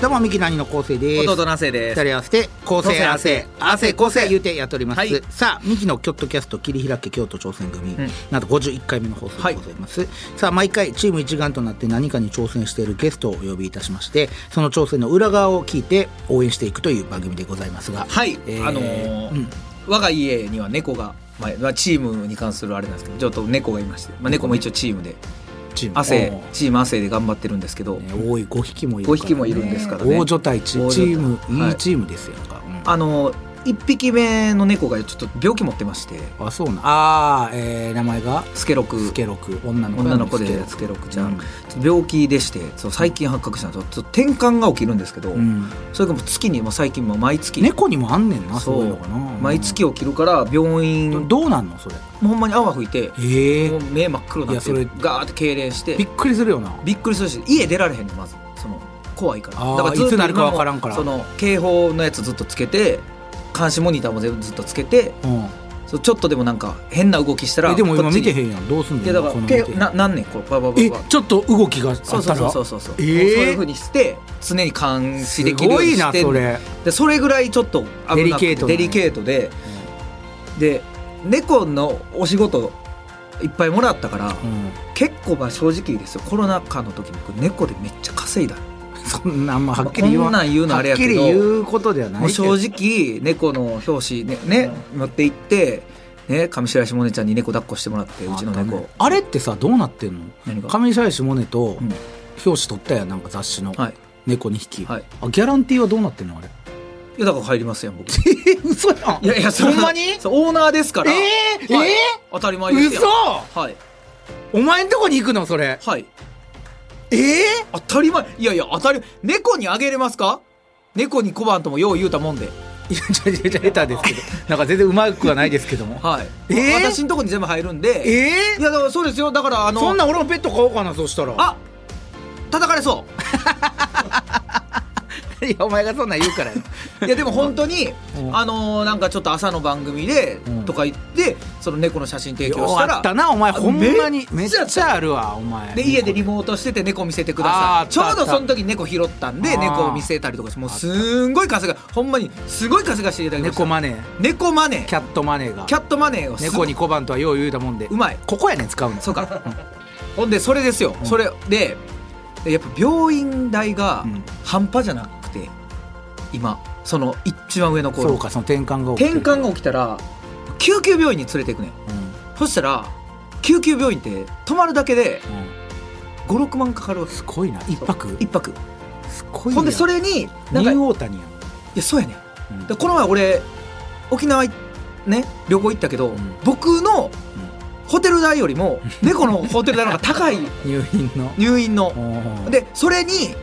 どうもミキ兄の昴生です。弟です。二人合わせて構成合わせ合わせ構成言うてやっております、はい。さあミキのキョットキャスト切り開け京都挑戦組、んなんと51回目の放送でございます、さあ毎回チーム一丸となって何かに挑戦しているゲストをお呼びいたしましてその挑戦の裏側を聞いて応援していくという番組でございますが。はい、えーあのーうん。我が家には猫が、まあまあ、チームに関するあれなんですけどちょっと猫がいまして、まあ、猫も一応チームで汗チーム汗で頑張ってるんですけど、ね多い5匹もいるね、5匹もいるんですからね。大所帯チームいはい。いチームですよ、うんあの1匹目の猫がちょっと病気持ってまして。あそうなん。あー、えー、名前が？スケロク。スケロク。女の子。女の子でススケロクちゃん、うん。病気でしてそう最近発覚したんですよちょっと転換が起きるんですけど、うん、それがもう月にもう最近もう毎月、猫にもあんねんなそう。いうのかな。毎月起きるから病院どうなんのそれ？うほんまに泡吹いてええもう目真っ黒になってガーって痙攣してびっくりするよな。びっくりするし家出られへんのまず。その怖いから。だからいつなるかわからんから。その警報のやつずっとつけて監視モニターも全部ずっとつけてうん。そうちょっとでもなんか変な動きしたらえでも今見てんへんやん。どうすんの？だから何年これババババちょっと動きがあったら？そうそうそうそうそう。そう、えーそういうふうにして常に監視できるようにしてそれ。でそれぐらいちょっとデリケートなデリケートで。で猫のお仕事いっぱいもらったから、うん。結構まあ正直ですよ。コロナ禍の時僕猫でめっちゃ稼いだ そんなんまはっきり言わ。こんなん言うのあれやけどはっきり言うことではない正直猫の表紙ねね持って行ってね上白石萌音ちゃんに猫抱っこしてもらってうちの猫。ね。あれってさどうなってんの？上白石萌音とうん。表紙取ったやんなんか雑誌のはい。猫2匹はい。あギャランティーはどうなってんの？あれ。いやだから入りますよ僕。い え嘘やん。やいやそんまに？オーナーですから。えー？はい。え当たり前です嘘！よはい。お前んとこに行くのそれ。はいええ当たり前。いやいや当たり猫にあげれますか？猫に小判ともよう言うたもんで。いやちょちょちょ下手ですけど。なんか全然うまくはないですけども。はい、えー？私のとこに全部入るんで。ええいやだからそうですよ。だからあのそんなん俺もペット買おうかなそしたら。あ叩かれそいやお前がそんなん言うからよう いやでも本当にうん。あのーなんかちょっと朝の番組でうん。とか言ってその猫の写真提供よしたらあったなお前。ほんまにめっめっちゃあるわお前。で家でリモートしてて猫見せてくだあーさいちょうどその時に猫拾ったんであー。猫を見せたりとかしてもうすんごい稼がほんまにすごい稼がしていただきました。猫マネー。猫マネー。キャットマネーが。キャットマネーを猫に小判とはよう言うたもんで。うまいここやねん使うの。そうか。ほんでそれですよ、うん。それででやっぱ病院代がうん。半端じゃなくて今その一番上のそう頃かその転換が起きて転換が起きたら救急病院に連れていくねん。うん。そしたら救急病院って泊まるだけでうん。56万かかるすごいな。一泊？一泊。すごいほんでそれれにニュなんかいーオータニややそうやねん。んうん。でこの前俺沖縄いね旅行行ったけど、ん。僕のホテル代よりも 猫のホテル代の方が高い。入院の。入院の。でそれに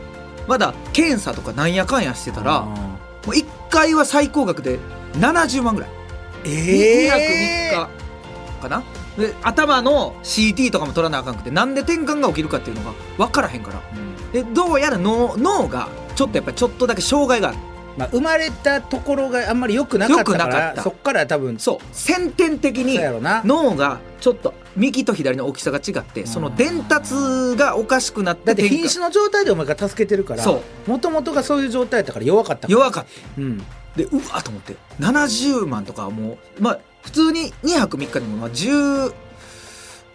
まだ検査とかなんやかんやしてたらあもう1回は最高額で70万ぐらい、ー。2泊え3日かな。で頭の CT とかも取らなあかんくてなんで転換が起きるかっていうのが分からへんから。でどうやら脳脳がちょっとやっぱりちょっとだけ障害があるまあ、生まれたところがあんまり良くなかったからそっから多分そう。先天的に脳がちょっと右と左の大きさが違ってその伝達がおかしくなってだって瀕死の状態でお前が助けてるからもともとがそういう状態だったから弱かった弱かったう。ん。でうわと思って。70万とかはもうまあ普通に2泊3日でもまあ10、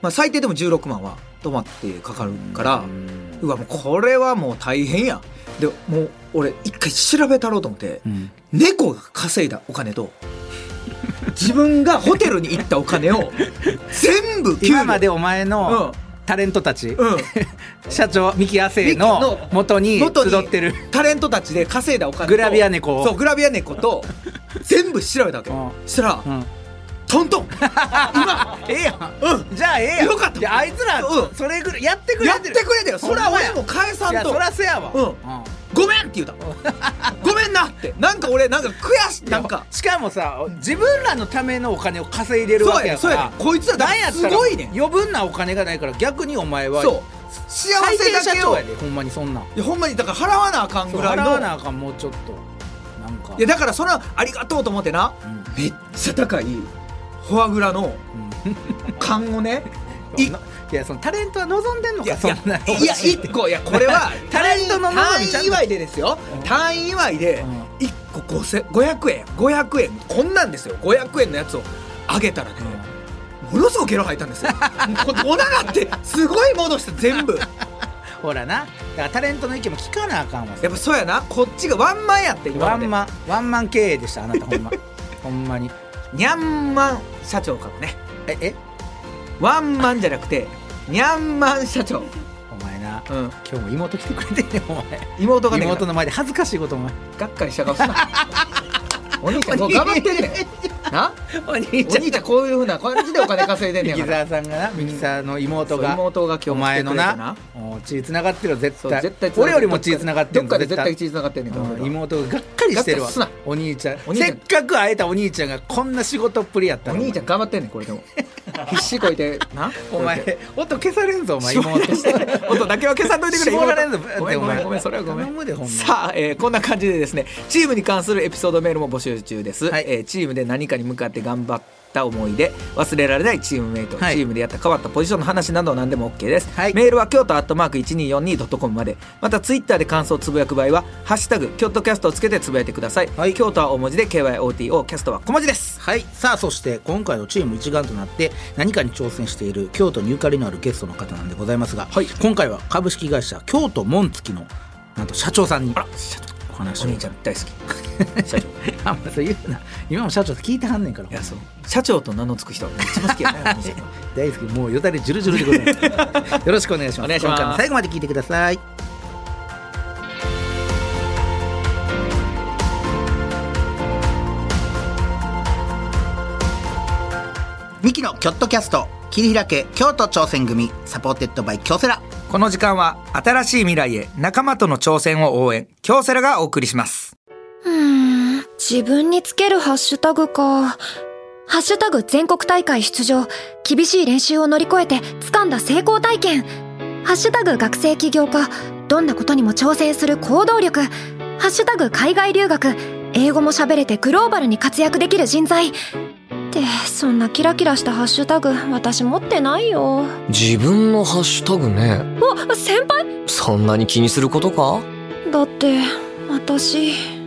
まあ、最低でも16万は泊まってかかるから、うわもうこれはもう大変やでもう俺一回調べたろうと思ってうん。猫が稼いだお金と 自分がホテルに行ったお金を全部今までお前のタレントたち、うん、うん、社長ミキ亜生の元に集ってる。タレントたちで稼いだお金とグラビア猫を。そうグラビア猫と全部調べたわけ。うん。そしたら、うんトントン。今。ええやん。うん。じゃあええやん。よかった。いやあいつらうん。それぐらいやってくれやってくれてよそれは俺も返さんと。いやそらせやわ。うん。うん。ごめん!」って言うた。ごめんなって。なんか俺なんか悔しい。なんか。しかもさ自分らのためのお金を稼いでるわけやから。こいつらだからすごいねん。余分なお金がないから逆にお前はそう。幸せだけを。ほんまにそんな。んいやほんまにだから払わなあかんぐらいの。払わなあかんもうちょっと。なんか。いやだからそのありがとうと思ってな。うん。めっちゃ高いフォアグラの缶をね いいやそのタレントは望んでんのかそんないや一個いや これはタレントの単位祝いでですよ。うん。単位祝いでうん。1個5000 500円500円こんなんですよ。500円のやつをあげたらねものすごくゲロ吐いたんですよ。おながってすごい戻して全部。ほらな。だからタレントの意見も聞かなあかんわ。やっぱそうやな。こっちがワンマンやって今ワンマンワンマン経営でしたあなたほんま。ほんまにニャンマン社長かもね。ええ？ワンマンじゃなくてニャンマン社長。お前なうん。今日も妹来てくれてんねんお前。妹がね妹の前で恥ずかしいことお前。がっかりした顔すな。お兄ちゃんこう頑張ってんねんな。お兄ちゃん。こういうふうな感じでお金稼いでんねミキんからサーさんがなミキサーの妹が。妹が今日お前のな。血つな。がってるよ絶対。絶対俺よりも血つながってるどっかで絶対。血つながってんねんから俺は妹ががっかりしてるわ。お兄ちゃん。せっかく会えたお兄ちゃんがこんな仕事っぷりやったおの兄ちゃん頑張ってんねんこれでも。必死こいてな。お前音消されんぞお前妹妹。音だけは消さんといてくれ絞られんぞごめんごめんごめんそれはごめん。さあ、えーこんな感じでですねチームに関するエピソードメールも募集中です、はい。えーチームで何かに向かって頑張った思い出忘れられないチームメイト、はい。チームでやった変わったポジションの話など何でも OK です、はい。メールは京都アットマーク 1242.com まで。またツイッターで感想をつぶやく場合は「ハッシュタグ京都キャスト」をつけてつぶやいてください、はい。京都は大文字で KYOTO キャストは小文字です。はい。さあそして今回のチーム一丸となって何かに挑戦している京都にゆかりのあるゲストの方なんでございますが、はい。今回は株式会社京都紋付のなんと社長さんにお話を。お兄ちゃん大好き社長。あんまそう言うな。今も社長って聞いてはんねんから。いやそう。社長と名の付く人は一番好きやね 大好きもうよだれジュルジュルでございます。よろしくお願いします。お願いします。最後まで聞いてください。ミキのキョットキャスト切り開け京都挑戦組 supported by 京セラ。この時間は新しい未来へ仲間との挑戦を応援京セラがお送りしますん、自分につけるハッシュタグか。ハッシュタグ全国大会出場。厳しい練習を乗り越えて掴んだ成功体験。ハッシュタグ学生起業家。どんなことにも挑戦する行動力。ハッシュタグ海外留学。英語も喋れてグローバルに活躍できる人材。って、そんなキラキラしたハッシュタグ、私持ってないよ。自分のハッシュタグねあ、先輩？そんなに気にすることか？だって、私。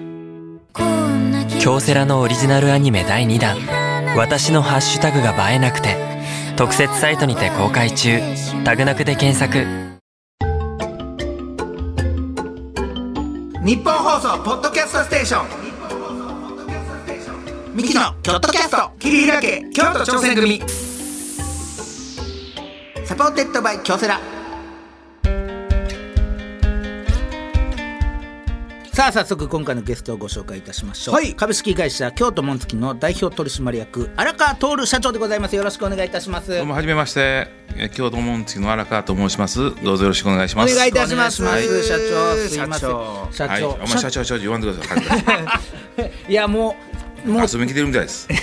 京セラのオリジナルアニメ第2弾「私のハッシュタグが映えなくて」特設サイトにて公開中。タグなくで検索。日本放送ポッドキャストステーション。ミキのキョットキャスト。切り開け京都挑戦組。 supported by 京セラ。さあ早速今回のゲストをご紹介いたしましょう、はい。株式会社京都紋付の代表取締役荒川徹社長でございます。よろしくお願いいたします。どうもはじめまして、え京都紋付の荒川と申します。どうぞよろしくお願いします。お願いいたします。社長すいません。社長。社長、はい、お前社長社長言わんでください。いやもうもう。遊びに来てるみたいです。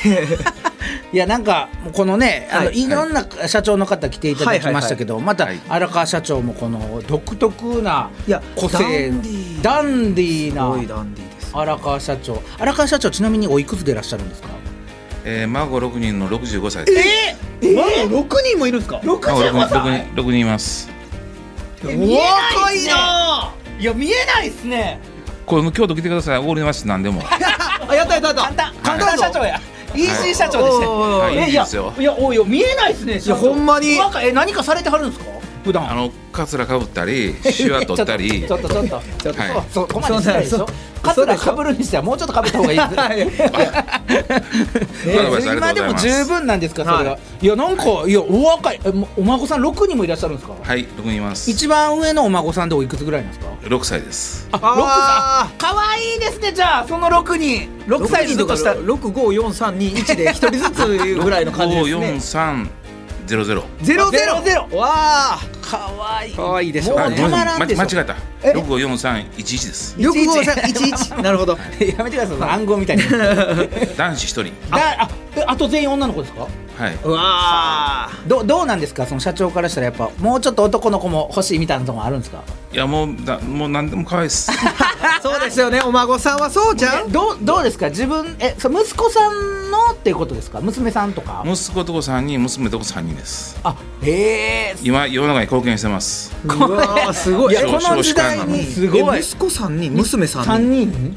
いやなんかこのね、あのはいい。ろんな社長の方来ていただきましたけど、またはい。荒川社長もこの独特ないや個性のダンディー。ダンディーすごいなダンディーです。荒川社長。荒川社長ちなみにおいくつでいらっしゃるんですか？えー、孫六人の六十五歳です。ええまだ6人もいるんですか？孫六人六人六人。います。若いな。いや見えないっすね。これ京都来てください。おごります何でも。あやったやったやった。簡単。簡単社長や。EC 社長でおしてーおーおーはい。えいやいいですよ。いやおいよ見えないっすね社長。いやほんまに。え何かされてはるんですか？普段あのカツラかぶったり、シワ取ったり。ちょ。っとちょっとちょっと。ちょっとはい。そうそこまでしないでしょ？そう。カツラかぶるにしてはもうちょっとかぶった方がいい。です。ア ドバイスありが今でも十分なんですかそれが、、はい。やなんかい。やお若いお孫さん六人もいらっしゃるんですか、はい、六人います。一番上のお孫さんでおいくつぐらいなんですか？六歳です。ああ六歳可愛いですねじゃあその六人。六歳ずっとした65431で一人ずつぐらいの感じ五ですね。四三ゼロゼロ。ゼロゼゼロゼロ。ロわあ。かわい。いかわいいでしょうね。もうたまらんでしょ。間違えた。え？六五四三一一です。六五三一一。なるほど。やめてください。暗号みたいに。男子一人。だあえあと全員女の子ですか？はい。うわどどうなんですか？その社長からしたらやっぱもうちょっと男の子も欲しいみたいなところあるんですか？いやもうだもう何でも可愛いです。そうですよね。お孫さんはそうちゃう？えどうどうですか？自分えそう息子さんのっていうことですか？娘さんとか。息子とこ三人娘とこ三人です。あへえ今世の中に貢献してます。うわ すごい。この時代にすごい。え息子三人娘三三人人？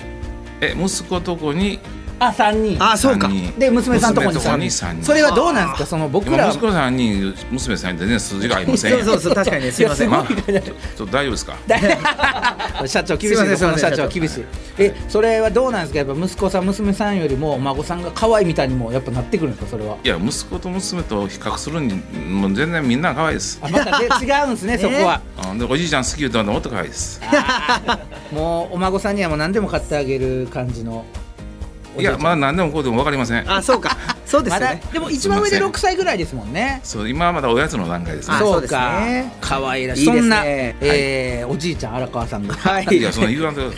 え息子とこにあ三人。あそうか。で娘さんとこに娘三人三人。それはどうなんですか？その僕ら。今息子三人娘三人全然数字が合いませんそうそうそう確かにねすいません。まあちょっと大丈夫ですか？社長厳しいですこの社長厳しい。えそれはどうなんですか？やっぱ息子さん娘さんよりもお孫さんが可愛いみたいにもやっぱなってくるんですか？それは。いや息子と娘と比較するにもう全然みんな可愛いです。あまたで違うんですね そこは。うんでおじいちゃん好き言うともっと可愛いです。もうお孫さんにはもう何でも買ってあげる感じの。おいやまあ何でもこうでも分かりません。あそうかそうですまだよねでも一番上ですいません。6歳ぐらいですもんね。そう今はまだおやつの段階ですね。あそうか。可愛らしいいいですね。そんな、はい。えーおじいちゃん荒川さんが、はい。いやその言わんと。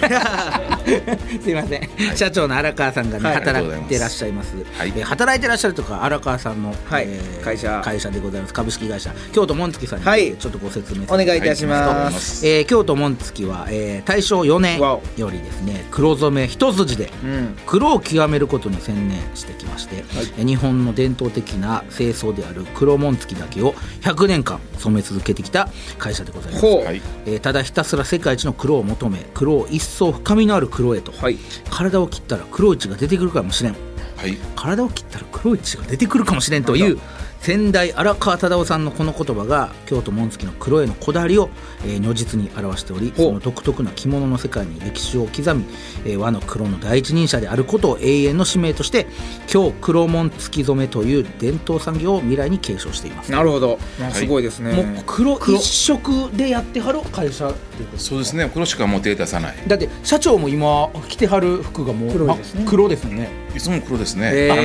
すいません、社長の荒川さんがね、はい。働いてらっしゃいます、はい。えー働いてらっしゃるとか荒川さんの、はい。えー会社。会社でございます。株式会社。京都紋付さんに、はい。ちょっとご説明お願いいたしはいます。すえー京都紋付は、えー大正4年よりですね黒染め一筋でうん。黒を極めることに専念してきまして、え日本の伝統的な清掃である黒紋付だけを100年間染め続けてきた会社でございます、はいえーただひたすら世界一の黒を求め黒を一層深みのある黒へと、はい。体を切ったら黒い血が出てくるかもしれん。はい。体を切ったら黒い血が出てくるかもしれんという先代荒川忠夫さんのこの言葉が京都紋付の黒へのこだわりを、えー如実に表しておりその独特な着物の世界に歴史を刻み、えー和の黒の第一人者であることを永遠の使命として京黒紋付染めという伝統産業を未来に継承しています。なるほど。まあすごいですね。もう黒一色でやってはる会社っていうことそうですね。黒しかもう手出さない。だって社長も今着てはる服がもう黒いですね。黒ですよね。いつも黒ですね、へー。あ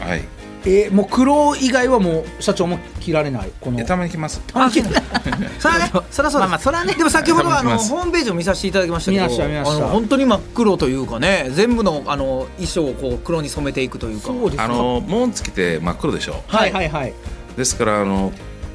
のはいえーもう黒以外はもう社長も着られない。この。えたまに来ます。あ着 そらねそらそうです。まあまあそらねでも先ほどはあのホームページを見させていただきましたけど見ました見ました。あの本当に真っ黒というかね全部のあの衣装をこう黒に染めていくというか。そうです。かあの紋付きって真っ黒でしょ。はいはいはい。ですからあの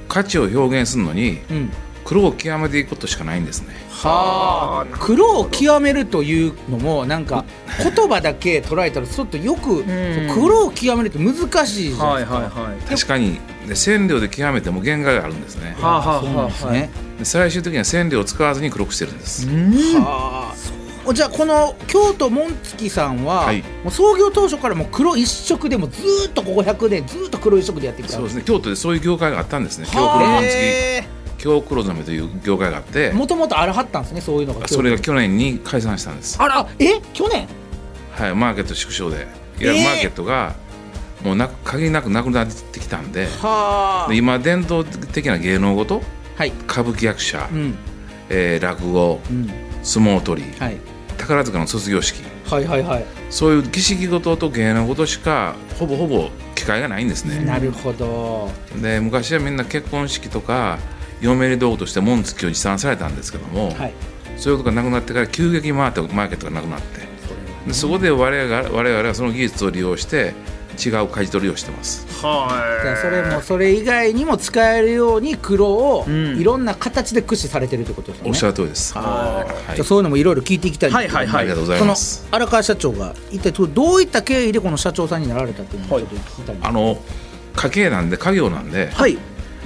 価値を表現するのにうん黒を極めていくことしかないんですね。はあ。黒を極めるというのもなんか言葉だけ捉えたらちょっとよくん。黒を極めるって難しいじゃないはいですか。はいはい確かにで染料で極めても限界があるんですね。はあはあそうなんですね。で最終的には染料を使わずに黒くしてるんです。はあ。じゃあこの京都紋付さんは、はい。もう創業当初からもう黒一色でもずーっとここ100年ずーっと黒一色でやってきたそうですね。京都でそういう業界があったんですね。京はあ。黒紋付京黒染めという業界があってもともとあらはったんですねそういうのが。それが去年に解散したんです。あらえ去年？はいマーケット縮小で。いわゆるえー。マーケットがもうなく限りなくなくなってきたんで今伝統的な芸能ごとはい。歌舞伎役者、うん。えー落語うん。相撲取りはい。宝塚の卒業式。はいはいはい。そういう儀式ごとと芸能ごとしかほぼほぼ機会がないんですね、なるほど。で昔はみんな結婚式とか嫁入り道具として紋付きを持参されたんですけども、はい。そういうことがなくなってから急激にマーケットマーケットがなくなってでそこで我々が我々はその技術を利用して違う舵取りをしてます。じゃあそれもそれ以外にも使えるように黒をうん。いろんな形で駆使されてるってことですよね。おっしゃる通りです、はいはい。じゃあそういうのもいろいろ聞いていきたいはいはいはい。ありがとうございそのます荒川社長が一体どういった経緯でこの社長さんになられたっていうのをちょっと聞きたいんですあの家計なんで家業なんで、はい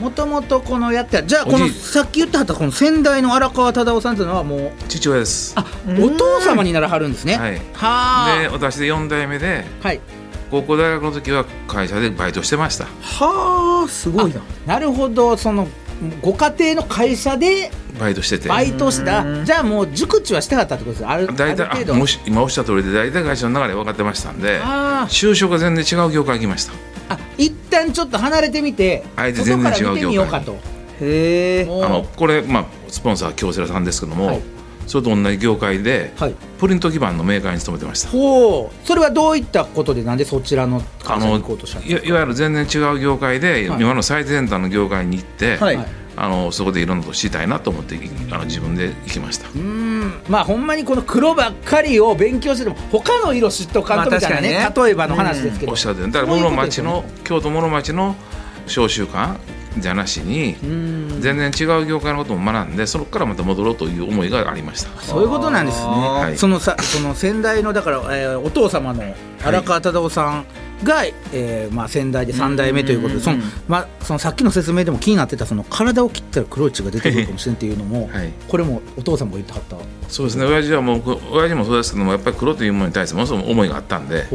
もともとこのやってじゃあこのさっき言ってはったこの先代の荒川忠夫さんというのはもう。父親ですあお父様にならはるんですね。はい。はで私で4代目であはい。高校大学の時は会社でバイトしてました。はあすごいな。なるほどそのご家庭の会社でバイトしてて。バイトした。うん。じゃあもう熟知はしてはったってことです。よある大体ある程度。あもし今おっしゃった通りで大体会社の流れ分かってましたんであ。就職が全然違う業界に来ましたあ一旦ちょっと離れてみてあえて全然違う外から見てみようかと。へあのこれ、まあ、スポンサー京セラさんですけども、はい。それと同じ業界ではい。プリント基板のメーカーに勤めてました。ほう。それはどういったことでなんでそちらの会社に行こうとしたんですか？いわゆる全然違う業界で、はい。今の最先端の業界に行って、はい。はいあのそこでいろんなことを知りたいなと思ってあの自分で行きました。うんまあほんまにこの黒ばっかりを勉強してても他の色知っとかんとみたいなね,、まあね。例えばの話ですけど、おっしゃだから室町ことですよね。の京都室町の小習慣じゃなしにうん。全然違う業界のことも学んでそこからまた戻ろうという思いがありました。そういうことなんですね、はい。そのさその先代のだから、えーお父様の荒川忠夫さんが、えーまあ、先代で3代目ということで、そのまあ、そのさっきの説明でも気になってたその体を切ったら黒い血が出てくるかもしれんっていうのも、はい。これもお父さんも言ってはった。そうですね。親父はもう親父もそうですけどもやっぱり黒というものに対してものすごく思いがあったんで。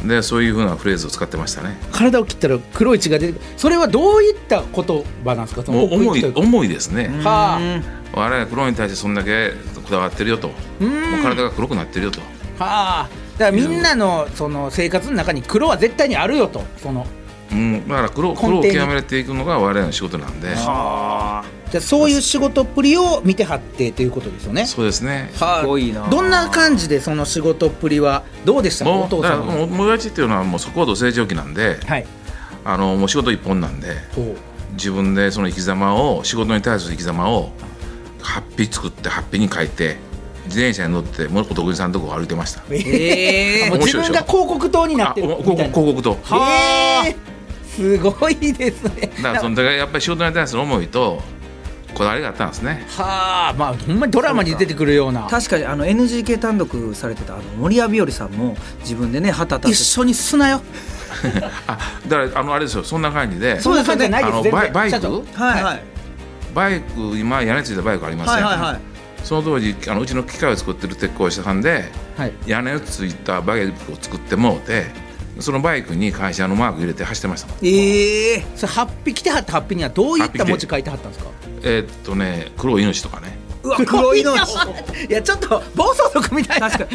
でそういうふうなフレーズを使ってましたね。体を切ったら黒い血が出てくるそれはどういった言葉なんですか？そのもう重い奥行きといですね。はあ。我々黒に対してそんだけこだわってるよと、もう体が黒くなってるよと。はあ。だからみんなのその生活の中に黒は絶対にあるよと。そのうん、だから黒黒を極めていくのが我々の仕事なんで、じゃあそういう仕事っぷりを見てはってということですよね。そうですね。はすごいなどんな感じでその仕事っぷりはどうでした？かお父さんは。もうもう親父っていうのはもうそこほど成長期なんで、はい。あのもう仕事一本なんで、ほ自分でその生き様を仕事に対する生き様をハッピー作ってハッピーに書いて自転車に乗ってもうお得意さんのとこを歩いてました。うえもう自分が広告塔になってる広みたいな。告広告と。へえすごいですね。だからそのだからやっぱり仕事に対する思いとこだわりがあったんですね。はあまあほんまにドラマに出てくるような。確かにあの NGK 単独されてたあの森谷日和さんも自分でね旗立て一緒にすなよ。あだからあのあれですよ。そんな感じで。そんな感じじゃないです。あの全然。バイバイクはいはい。バイク今屋根ついたバイクありますよ、はいはいはいその当時あのうちの機械を作ってる鉄工者さんではい。屋根ついたバイクを作ってもうてそのバイクに会社のマーク入れて走ってましたもん。ええそれハッピー来てはったハッピーにはどういった文字書いてはったんですか？えーっとね黒い命とかね。うわ黒いの いやちょっと。暴走族みたいな確か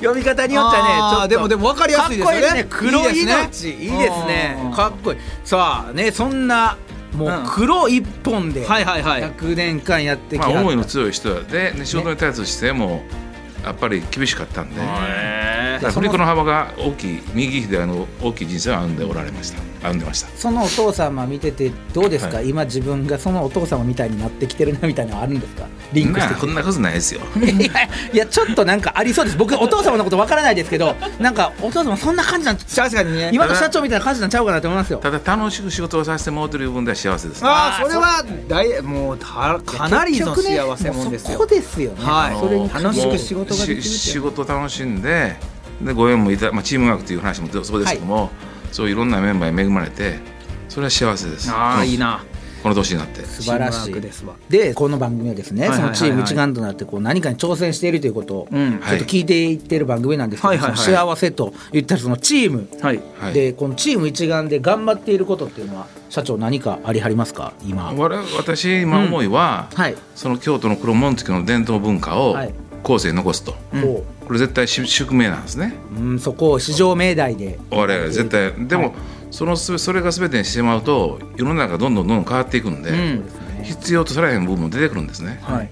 読み方によってはねちょっと。でもでも分かりやすいですよね。かっこいい黒いいい命。ですねいいですね。うんかっこいい。さあねそんなもううん。黒一本ではいはいはい。100年間やってきた。思いの強い人で、ね、仕事に対する姿勢もやっぱり厳しかったんで、だから振り子の幅が大きい右左の大きい人生を歩んでおられました。歩んでました。そのお父様見ててどうですか、はい。今自分がそのお父様みたいになってきてるなみたいなのはあるんですか？リンクしてこんなことないですよ。いやいやちょっとなんかありそうです。僕お父様のことわからないですけど なんかお父様そんな感じなん確かにね。今の社長みたいな感じなんちゃうかなと思いますよ。ただ楽しく仕事をさせてもらってる部分では幸せです、ああそれは大もうたかなりの幸せもんですよ。もうそこですよね、はい。それに楽しく仕事ができるってし仕事を楽しんででご縁もいた、まあ、チームワークという話もそうですけども、そういういろんなメンバーに恵まれてそれは幸せです。ああいいな。この年になって。素晴らしいですわ。でこの番組はですね、そのチーム一丸となってこう何かに挑戦しているということを、うん。ちょっと聞いていってる番組なんですけど、幸せと言ったらそのチーム、はい。はい。でこのチーム一丸で頑張っていることっていうのは社長何かありはりますか？今。私今思いは、はい、その京都の黒紋付きの伝統文化をはい。後世に残すと、ここれ絶対し宿命なんですね。う、うん、そこを市場命題で。我々絶対。でも、はい。そのすべそれが全てにしてしまうと世の中がどんどんどんどん変わっていくんで、うん必要とされへん部分も出てくるんですね、はい。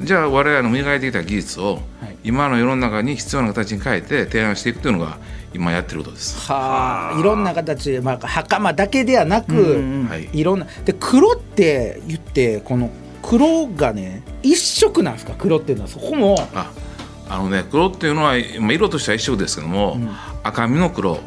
じゃあ我々の磨いてきた技術を、はい。今の世の中に必要な形に変えて提案していくというのが今やってることです、はあいろんな形、まあ、袴だけではなく、うんうんはい。いろんなで黒って言ってこの黒がね一色なんですか？黒っていうのはそこもああのね黒っていうのはまあ色としては一色ですけども、ん。赤身の黒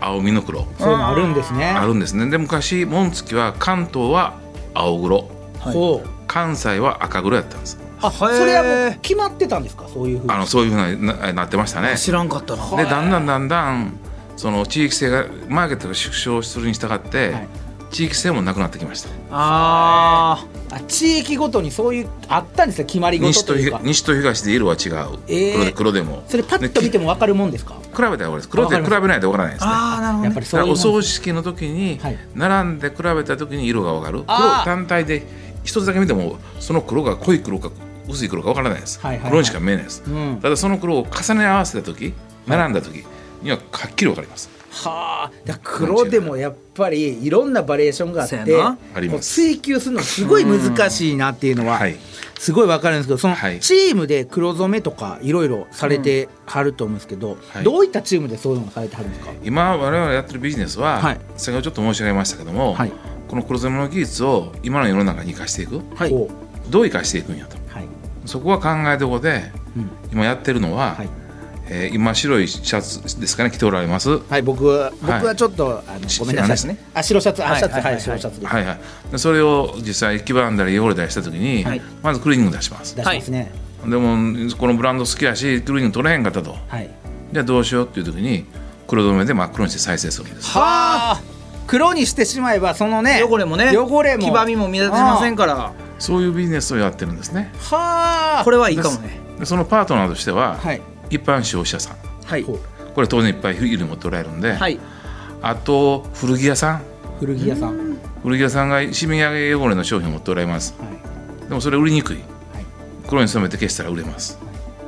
青身の黒。そういうのあるんですね。あるんですね。で昔紋付は関東は青黒。ほう。関西は赤黒やったんです。あそれはもう決まってたんですか？そういうふうに。あのそういうふうになななってましたね。知らんかったな。でだんだんだんだんその地域性がマーケットが縮小するに従って、はい。地域性もなくなってきました。ああ地域ごとにそういうあったんですよ決まり事西とというか。東西と東で色は違う、えー黒で黒でも。それパッと見ても分かるもんですか？比べたらす。黒で比べないと分からないですね。あーなるほどね。やお葬式の時にはい。並んで比べた時に色が分かる。黒単体で一つだけ見てもその黒が濃い黒か薄い黒か分からないです、はいはいはい。黒にしか見えないです、うん。ただその黒を重ね合わせた時並んだ時にははっきり分かりますはあ。黒でもやっぱりいろんなバリエーションがあってこう追求するのすごい難しいなっていうのははい。すごい分かるんですけどそのはい。チームで黒染めとかいろいろされてはると思うんですけど、はい。どういったチームでそういうのをされてはるんですか？今我々やってるビジネスは、はい。先ほどちょっと申し上げましたけども、はい。この黒染めの技術を今の世の中に生かしていく。はい。ほどう生かしていくんやと。うはい。そこは考えどころでうん。今やってるのは、はいえー今白いシャツですかね着ておられます。はい僕は僕はちょっとあのしごめんなさい。ですね。あ白シャツ。あはいシャツ。はいはいはい白シャツです。はいはい。でそれを実際黄ばんだり汚れたりした時に、はい。まずクリーニング出します。出しますね。でもこのブランド好きやしクリーニング取れへんかったと。はい。じゃあどうしようっていう時に黒染めで真っ黒にして再生するんです。はあ。黒にしてしまえばそのね汚れもね汚れも。黄ばみも目立ちませんから。そういうビジネスをやってるんですね。はあ。これはいいかもね。でそのパートナーとしては、はい一般消費者さん。はい。これ当然いっぱいいるも取られるんで、はい。あと古着屋さん。古着屋さん。はい古着屋さんが染み上げ汚れの商品を持っておられます。でもそれ売りにくい、黒に染めて消したら売れます。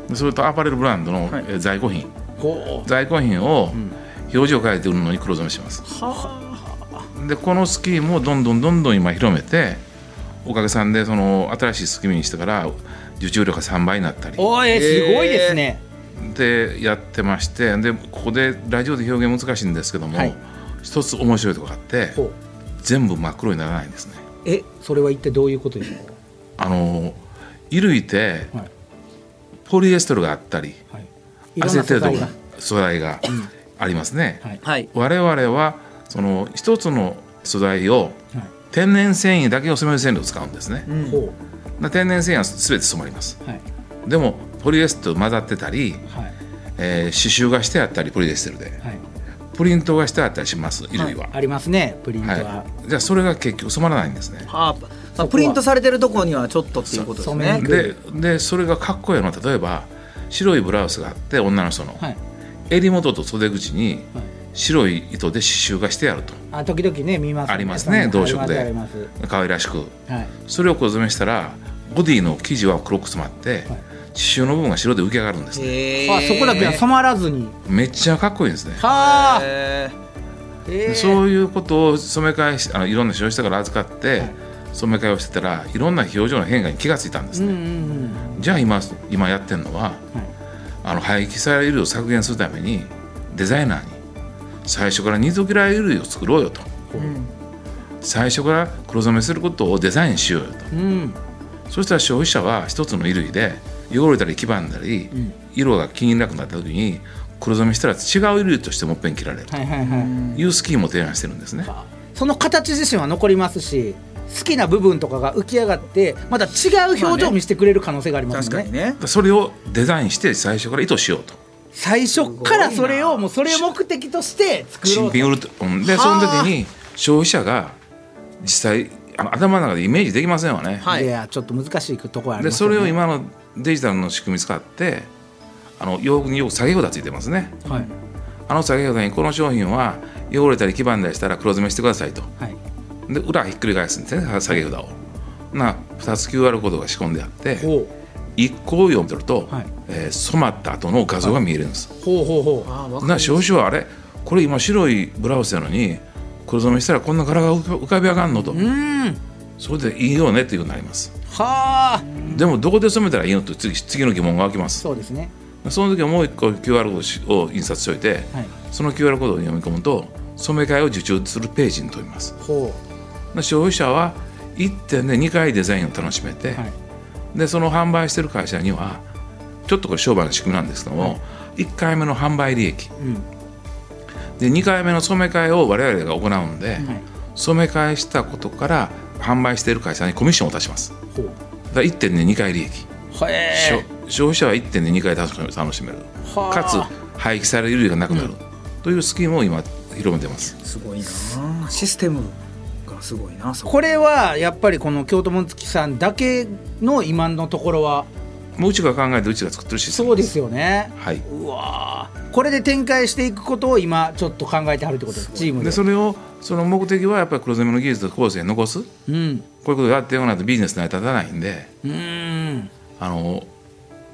でそれとアパレルブランドの在庫品、ほ在庫品をん。表示を変えて売るのに黒染めします。でこのスキームをどんどんどんどん今広めておかげさんでその新しいスキームにしてから受注量が3倍になったり。うおいすごいですねでやってましてでここでラジオで表現難しいんですけども、はい。一つ面白いとこがあって全部真っ黒にならないんですね。えそれは一体どういうことですかあの衣類ってはい。ポリエステルがあったりはい。アセテルトな素材が。素材がありますね、はい。はい。我々はその一つの素材をはい。天然繊維だけを染める染料を使うんですね、うん。天然繊維は全て染まります。うはい。でもポリエステル混ざってたり、はい。えー刺繍がしてあったりポリエステルで。はい。プリントがしてあったりします衣類は、ありますねプリントは。はい、じゃあそれが結局染まらないんですね。はあまあプリントされてるところにはちょっとっていうことですね。ででそれがかっこいいのは例えば白いブラウスがあって女の人の、はい。襟元と袖口にはい。白い糸で刺繍がしてあると。あ時々ね見ますありますね同色で。可愛らしく。はい。それを黒染めしたらボディの生地は黒く染まって、刺繍の部分が白で浮き上がるんですね。へあそこだけは染まらずに。めっちゃかっこいいんですね。はあ。そういうことを染め替えしあのいろんな消費者から預かって、はい。染め替えをしてたらいろんな表情の変化に気がついたんですうんうね、んうん。じゃあ今今やってるのははい。あの廃棄される衣類を削減するためにデザイナーに最初から二度嫌い衣類を作ろうよと。うん。最初から黒染めすることをデザインしようよと。うん。そしたら消費者は一つの衣類で汚れたり黄ばんだり、ん。色が気になくなった時に黒染めしたら違う衣類としてもっぺん着られる。とはいうスキームを提案してるんですね。その形自身は残りますし好きな部分とかが浮き上がってまた違う表情を見せてくれる可能性がありますね,、確かにね。それをデザインして最初から意図しようと。最初からそれをもうそれを目的として作ろうと。新品売ると、うん。でその時に消費者が実際あの頭の中でイメージできませんよね。はいいやちょっと難しいところありでそますよね。れを今のデジタルの仕組み使ってあの洋服によく下げ札ついてますね。はい。あの下げ札にこの商品は汚れたり黄ばんだりしたら黒染めしてくださいと。はい。で裏ひっくり返すんですね下げ札を。な2つ QR コードが仕込んであってほ1個を読み取ると、はい。えー染まった後の画像が見えるんです。うほうほう。ほうな消費者はあれ。これ今白いブラウスやのに黒染めしたらこんな柄が浮か浮かび上がんのと、うん。それでいいよねっていうふうになりますはあ。でもどこで染めたらいいのと次次の疑問が湧きます。そうですね。その時はもう一個 QR コードを印刷しておいてはい。その QR コードを読み込むと染め替えを受注するページに飛びます。ほで消費者は1点で2回デザインを楽しめて、うはい。でその販売してる会社にはちょっとこれ商売の仕組みなんですけども、1回目の販売利益。うん。で2回目の染め替えを我々が行うんで、はい。染め替えしたことから販売している会社にコミッションを出しますだから1点で2回利益、消費者は1点で2回楽しめ楽しめる。はあ。かつ廃棄される衣類がなくなる、というスキームを今広めてます。すごいな。システムがすごいなそこ。これはやっぱりこの京都紋付さんだけの今のところは。もううちが考えてうちが作ってるシステムそうですよね。はい。うわーこれで展開していくことを今ちょっと考えてはるってことですチームででそれをその目的はやっぱり黒染めの技術と後世に残すこうん。ういうことをやっていかないとビジネス成り立たないんで。うーん。あの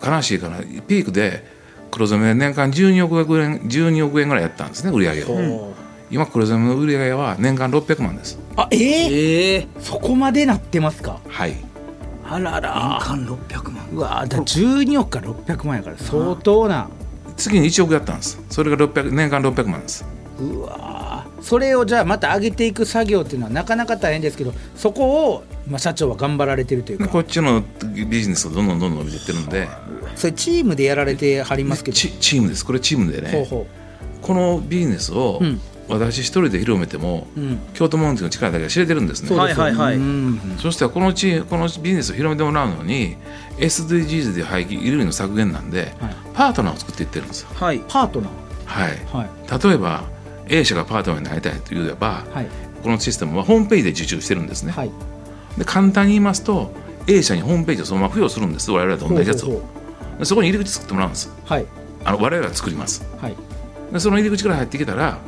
悲しいかな。ピークで黒染めで年間12億円12億円ぐらいやったんですね売り上げを、ほ今黒染めの売り上げは年間600万です。うあえー、ええそこまでなってますか？はい。あら年ら間600万。うわーだ12億から600万やから相当な次に1億やったんです。それが600年間600万です。うわー。それをじゃあまた上げていく作業っていうのはなかなか大変ですけどそこを今社長は頑張られてるというか。でこっちのビジネスがどんどんどんどん伸びていってるんで。それチームでやられてはりますけど。チチームです。これチームでね。ほうほこのビジネスをうん私一人で広めても、ううん。京都モンテの力だけが知れてるんですね。はいはいそしたらこのチームこのビジネスを広めてもらうのに SDGs で廃棄衣類の削減なんで、はい。パートナーを作っていってるんですよ。はい。パートナー。はい。はい。例えば A 社がパートナーになりたいといえばはい。このシステムはホームページで受注してるんですね、はい。で簡単に言いますと A 社にホームページをそのまま付与するんです我々と同じやつをほう。ほうほでそこに入り口作ってもらうんです。うはい。あの我々が作ります。はい。でその入り口から入ってきたら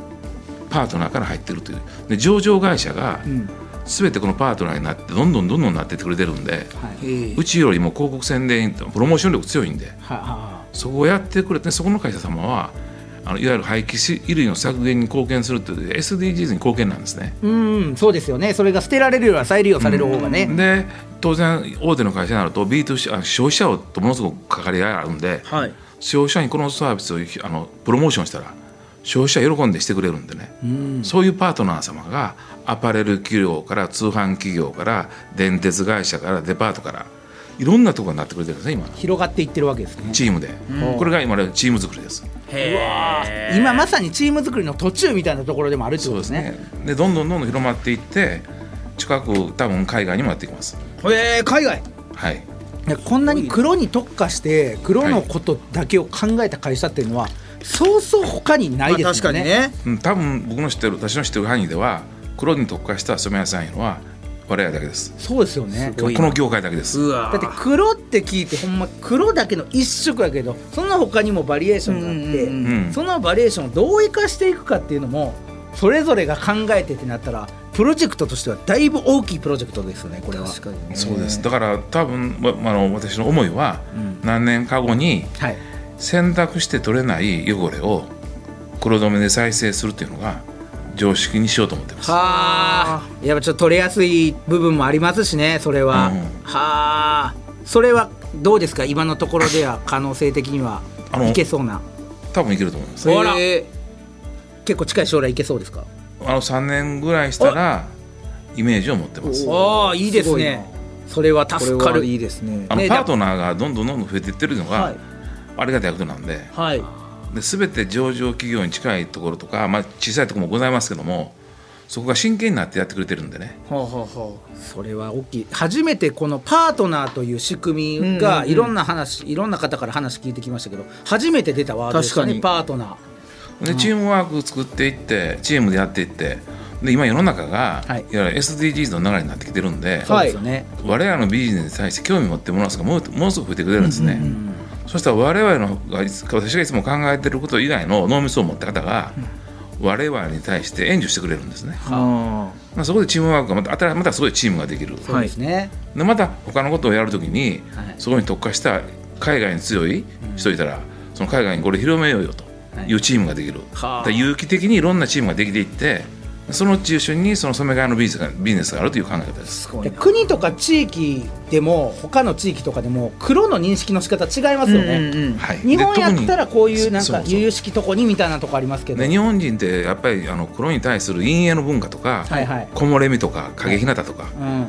パートナーから入ってるという。で上場会社がうん。全てこのパートナーになってどんどんどんどんなってってくれてるんでうちよりも広告宣伝プロモーション力強いんでそこをやってくれてそこの会社様はあのいわゆる廃棄し衣類の削減に貢献するという SDGs に貢献なんですね。うんそうですよね。それが捨てられるよりは再利用される方がね、で当然大手の会社になると B2C あ消費者とものすごく関わり合いがあるんではい。消費者にこのサービスをあのプロモーションしたら消費者喜んでしてくれるんでね、うん。そういうパートナー様がアパレル企業から通販企業から電鉄会社からデパートからいろんなところになってくれてるんですね今。広がっていってるわけですね。チームで、これが今のチーム作りです。今まさにチーム作りの途中みたいなところでもあるってことですね。でどんどんどんどん広まっていって近く多分海外にもやってきます。へえ海外？はい。こんなに黒に特化して黒のことだけを考えた会社っていうのは、そうそう他にないまあ確ですよね。かにねうん多分僕の知ってる私の知ってる範囲では黒に特化した染め屋さんいうのは我々だけです。そうですよね。この業界だけです。うわだって黒って聞いてほんま黒だけの一色やけどその他にもバリエーションがあって、うんうんうんそのバリエーションをどう生かしていくかっていうのもそれぞれが考えてってなったらプロジェクトとしてはだいぶ大きいプロジェクトですよねこれは。確かにねそうです。だから多分まあの私の思いは何年か後にはい。洗濯して取れない汚れを黒染めで再生するっていうのが常識にしようと思ってます。はあ。やっぱちょっと取れやすい部分もありますしねそれは。うんはあ。それはどうですか？今のところでは 可能性的にはあのいけそうな多分いけると思います。結構近い将来いけそうですか？あの3年ぐらいしたらイメージを持ってます。ああいいですねそれは助かるはいいですねねあのパートナーがどんどんどんどん増えていってるのがはいありがたいことなんで。はい。で全て上場企業に近いところとか、まあ、小さいところもございますけどもそこが真剣になってやってくれてるんでね。はあはあはそれは大きい。初めてこのパートナーという仕組みうんうんうん。がいろんな話、いろんな方から話聞いてきましたけど初めて出たワードですよね確パートナー。でチームワーク作っていってチームでやっていってで今世の中が、はい。い、わゆる SDGs の流れになってきてるんで、そうですよね、我々のビジネスに対して興味持ってもらう人がもうものすごく増えてくれるんですね、そしたら我々の私がいつも考えてること以外の脳みそを持った方が、我々に対して援助してくれるんですね、あまあ、そこでチームワークがまた新またすごいチームができる、そうですね、でまた他のことをやるときに、はい。そこに特化した海外に強い人いたら、その海外にこれ広めようよとはい。いうチームができる、はあ。で有機的にいろんなチームができていってその中心にその染め替えのビジネスがビジネスがあるという考え方です。国とか地域でも他の地域とかでも黒の認識の仕方違いますよね、うんうんうん。はい、日本やったらこういうなんか由々しきとこにみたいなとこありますけど。で日本人ってやっぱりあの黒に対する陰影の文化とか、はいはい。木漏れ日とか影ひなたとか、うん、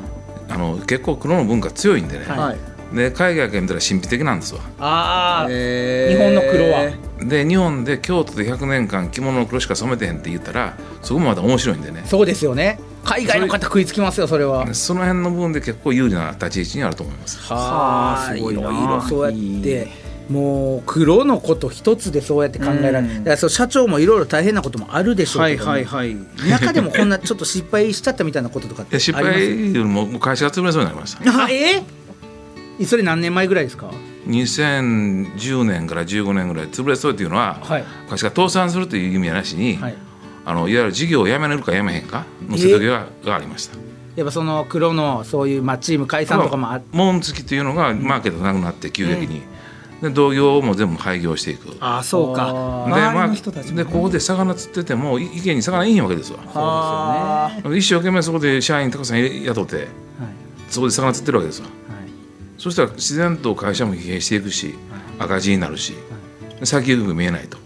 あの結構黒の文化強いんでね、はいはいで海外から見たら神秘的なんですわ。ああ、へー日本の黒は。で日本で京都で100年間着物の黒しか染めてへんって言ったらそこもまた面白いんでね。そうですよね。海外の方食いつきますよそれは。その辺の部分で結構有利な立ち位置にあると思います。はあすごいな。いろいろ。そうやっいいてもう黒のこと一つでそうやって考えられる、うん。だからそう社長もいろいろ大変なこともあるでしょうはいけども、はいはい中でもこんなちょっと失敗しちゃったみたいなこととかっいてあります？や失敗よりももう会社が潰れそうになりました。あえ？ーそれ何年前ぐらいですか？2010年から15年ぐらい潰れそうっていうのは、はい。会社が倒産するという意味やなしに、はい。あのいわゆる事業をやめれるかやめへんかの瀬戸際がありました。やっぱその黒のそういう、まあ、チーム解散とかもあ門付きというのがマーケットがなくなって急激に、で同業も全部廃業していく。であそうか。あー。周まあでここで魚釣っててもい池に魚いいわけですわ。あ一生懸命そこで社員たくさん雇ってはい。そこで魚釣ってるわけですわ。はいそしたら自然と会社も疲弊していくし赤字になるし先行きが見えないと、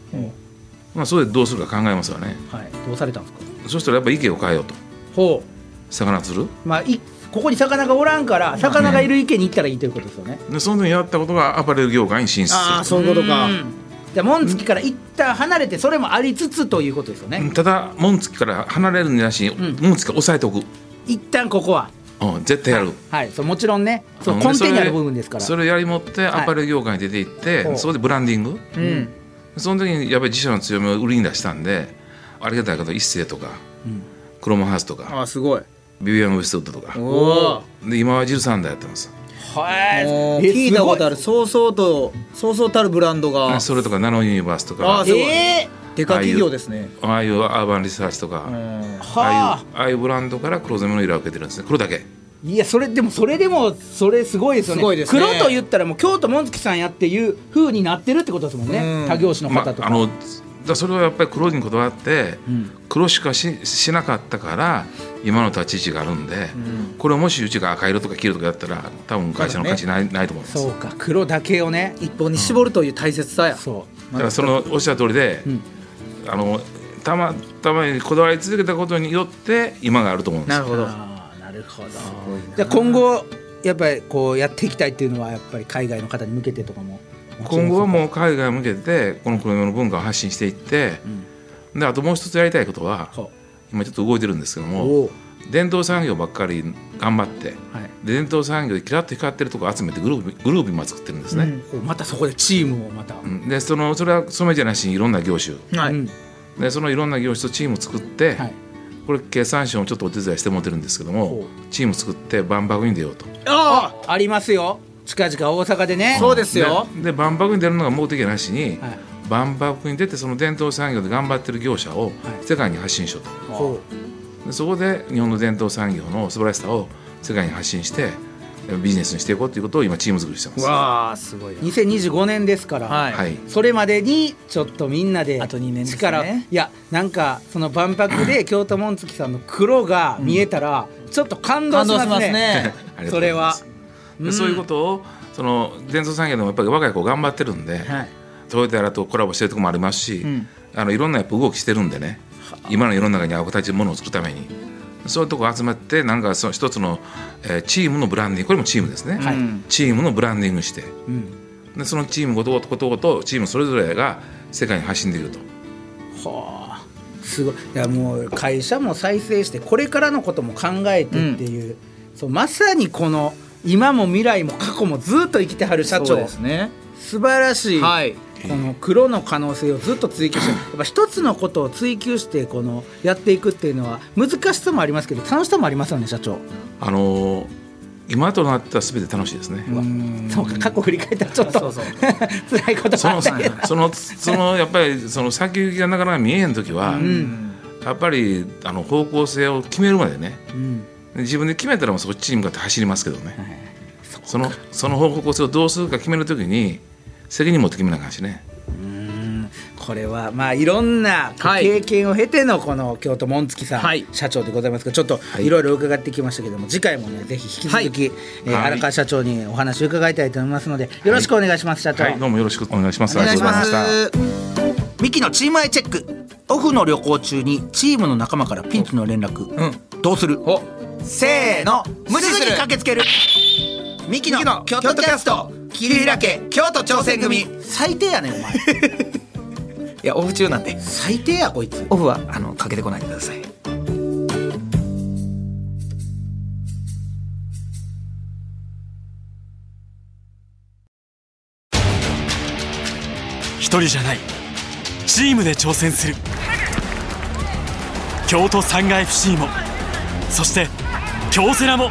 まあ、それでどうするか考えますわね。はい、どうされたんですか？そしたらやっぱ池を変えようと。ほ魚釣る？うまあいここに魚がおらんから魚がいる池に行ったらいいということですよね、でその時やったことがアパレル業界に進出。するああそういうことか。うん。じゃあ紋付きから一旦離れてそれもありつつということですよね、ただ紋付きから離れるんじゃなしにん。紋付きから押さえておく、一旦ここはうん、絶対やる、はい。そうもちろんね。そううん。根底にある部分ですから。それやりもってアパレル業界に出ていって、ほう。そこでブランディング？うん。その時にやっぱり自社の強みを売りに出したんでありがたいこと一世とか、クロモハウスとかああすごい。ビビアン・ウェストウッドとか。おおで今はジルサンダーやってます。はい。聞いたことある。るそうそうとそうそうたるブランドが。それとかナノユニバースとか。あすごい。えでか企業ですね。ああいうアーバンリサーチとか、あはああいうあ。あいうブランドから黒染めの色を受けてるんですね。黒だけ。いやそれでもそれでもそれすごいですよね。すごいですね。黒と言ったらもう京都紋付さんやっていう風になってるってことですもんね、うん。他業種のま方とか、あのだそれはやっぱり黒にこだわって、ん。黒しかししなかったから今の立ち位置があるんで、これをもしうちが赤色とか黄色とかやったら多分会社の価値ない,、ないと思います。そうか。黒だけをね一本に絞るという大切さや。そう。だからそのおっしゃる通りで、んあのたまたまにこだわり続けたことによって今があると思うんですなるほど。なるほど。じゃあ今後やっぱりこうやっていきたいっていうのはやっぱり海外の方に向けてとかも今後はもう海外向けてこの黒色の文化を発信していって、であともう一つやりたいことはほ今ちょっと動いてるんですけどう。も伝統産業ばっかり頑張ってはい。で伝統産業でキラッと光ってるとこ集めてグループグループ今作ってるんですね、こうまたそこでチームをまた、うん。でそのそれは染めじゃなしにいろんな業種。はい。うん。でそのいろんな業種とチームを作って、はい。これ経産省もちょっとお手伝いしてもらってるんですけどもほチーム作って万博に出ようと。ああ。りますよ。近々大阪でね。そうですよ。でで万博に出るのが目的なしに、はい。万博に出てその伝統産業で頑張ってる業者を世界に発信しようと、そこで日本の伝統産業の素晴らしさを世界に発信してビジネスにしていこうということを今チーム作りしてます。わあすごい。なう2025年ですから、はい。はい。それまでにちょっとみんなであと二年ですね。力をいやなんかその万博で京都紋付さんの黒が見えたらちょっと感動ししますね,、ますね。それはございます。でそういうことをその伝統産業でもやっぱり若い子頑張ってるんで、はい。トヨタやらとコラボしてるところもありますし、ん。あのいろんなやっぱ動きしてるんでね今の世の中に合う形のものを作るために。そういうとこ集まってなんかその一つの、えーチームのブランディング。これもチームですね、はい。チームのブランディングして。うん。でそのチームごとごとごとチームそれぞれが世界に発信できると。はあすごい。いやもう会社も再生してこれからのことも考えてっていう,、そうまさにこの今も未来も過去もずっと生きてはる社長。ですね。素晴らしい、はいこの黒の可能性をずっと追求して やっぱ一つのことを追求してこのやっていくっていうのは難しさもありますけど楽しさもありますよね社長。あのー今となっては全て楽しいですね。そうか過去振り返ったらちょっとそうそう 辛いことそのもあったけど。そのそのやっぱりその先行きがなかなか見えへん時は、やっぱりあの方向性を決めるまでねうん。自分で決めたらもうそっちに向かって走りますけどね、そのその方向性をどうするか決める時に責任持って決めなあかんしね。これはまあいろんなはい。経験を経てのこの京都紋付さん、はい。社長でございますけどちょっとい。いろいろ伺ってきましたけども次回もねぜひ引き続き、えーはい。荒川社長にお話を伺いたいと思いますのでよろしくお願いします、社長、はいどうもよろしくお願いします。お願いしまありがとうございました。すミキのチームアイチェック。オフの旅行中にチームの仲間からピンチの連絡、うん。どうする？お。せーの。無視する。すぐに駆けつける。ミキの京都キャスト桐平家京都挑戦組。最低やねんお前。いやオフ中なんで。最低やこいつ。オフはあのかけてこないでください。一人じゃない。チームで挑戦する。京都サンガ FC もそして京セラも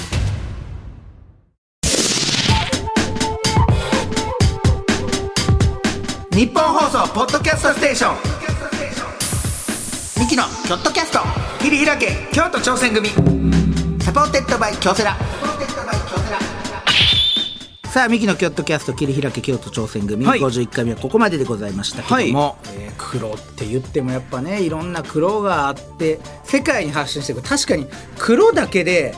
日本放送ポッドキャストステーション。ミキのキョットキャスト。切り開け京都挑戦組。 supported by 京セラ。さあミキの京都キャスト切り開け京都挑戦組、はい。51回目はここまででございましたけども、えー黒って言ってもやっぱねいろんな黒があって世界に発信していく。確かに黒だけで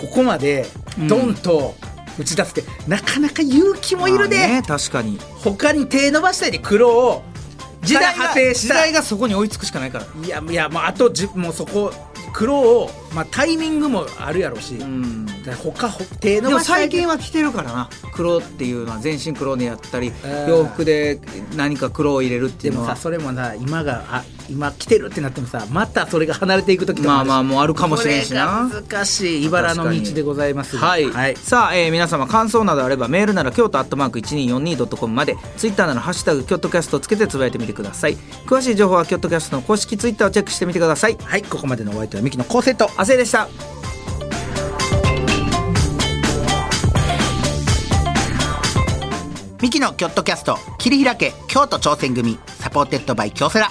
ここまでドンと打ち出すって、なかなか勇気もいるで、まあね確かに。他に手伸ばしたりで黒を時代派生した。時代がそこに追いつくしかないから。いやいやまああとじもうそこ黒を、まあ、タイミングもあるやろうし、うん。他ほ手伸でもばしたり。最近は着てるからな。黒っていうのは全身黒でやったりー洋服で何か黒を入れるっていでもさうのはそれもな今があ今来てるってなってもさまたそれが離れていく時とかまあまあもうあるかもしれんしな。これが難しい茨の道でございます。がはい、はい、さあ、えー皆様感想などあればメールなら京都アットマーク 1242.com までツイッターなら「ハッシュタグ京都キャスト」をつけてつぶやいてみてください。詳しい情報は京都キャストの公式ツイッターをチェックしてみてください。はい、ここまでのお相手はミキのコーセット亜生でした。ミキのキョットキャスト切り開け京都挑戦組 supported by 京セラ